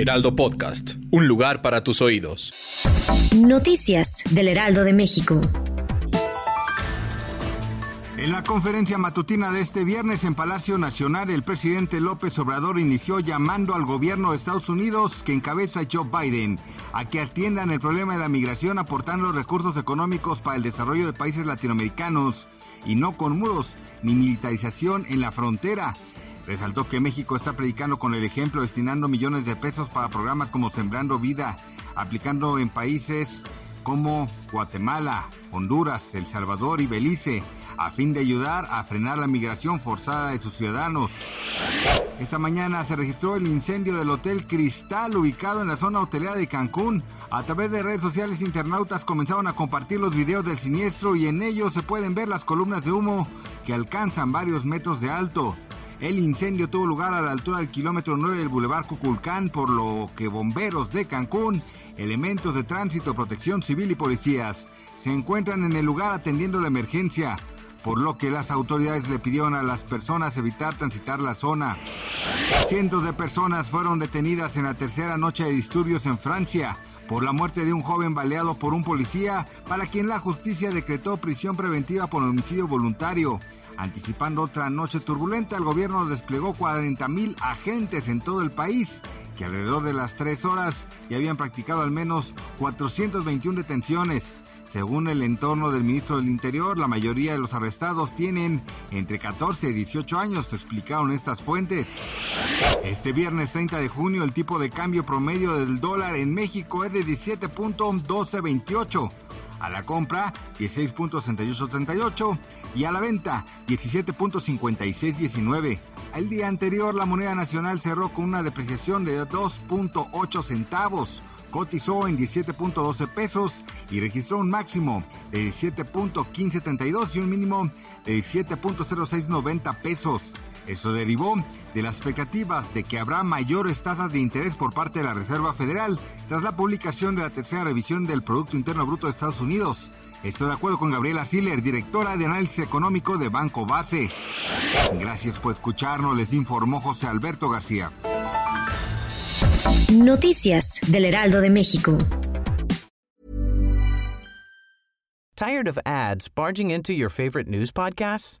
Heraldo Podcast, un lugar para tus oídos. Noticias del Heraldo de México. En la conferencia matutina de este viernes en Palacio Nacional, el presidente López Obrador inició llamando al gobierno de Estados Unidos, que encabeza Joe Biden, a que atiendan el problema de la migración aportando recursos económicos para el desarrollo de países latinoamericanos y no con muros ni militarización en la frontera. Resaltó que México está predicando con el ejemplo, destinando millones de pesos para programas como Sembrando Vida, aplicando en países como Guatemala, Honduras, El Salvador y Belice, a fin de ayudar a frenar la migración forzada de sus ciudadanos. Esta mañana se registró el incendio del Hotel Cristal ubicado en la zona hotelera de Cancún. A través de redes sociales internautas comenzaron a compartir los videos del siniestro y en ellos se pueden ver las columnas de humo que alcanzan varios metros de alto. El incendio tuvo lugar a la altura del kilómetro 9 del Boulevard Cuculcán, por lo que bomberos de Cancún, elementos de tránsito, protección civil y policías se encuentran en el lugar atendiendo la emergencia, por lo que las autoridades le pidieron a las personas evitar transitar la zona. Cientos de personas fueron detenidas en la tercera noche de disturbios en Francia por la muerte de un joven baleado por un policía para quien la justicia decretó prisión preventiva por homicidio voluntario. Anticipando otra noche turbulenta, el gobierno desplegó 40.000 agentes en todo el país, que alrededor de las tres horas ya habían practicado al menos 421 detenciones. Según el entorno del ministro del Interior, la mayoría de los arrestados tienen entre 14 y 18 años, explicaron estas fuentes. Este viernes 30 de junio, el tipo de cambio promedio del dólar en México es de 17.1228 a la compra 16.6838 y a la venta 17.5619. El día anterior la moneda nacional cerró con una depreciación de 2.8 centavos, cotizó en 17.12 pesos y registró un máximo de 17.1532 y un mínimo de 17.0690 pesos. Esto derivó de las expectativas de que habrá mayores tasas de interés por parte de la Reserva Federal tras la publicación de la tercera revisión del Producto Interno Bruto de Estados Unidos. Estoy de acuerdo con Gabriela Siller, directora de análisis económico de Banco Base. Gracias por escucharnos, les informó José Alberto García. Noticias del Heraldo de México. Tired of ads barging into your favorite news podcasts?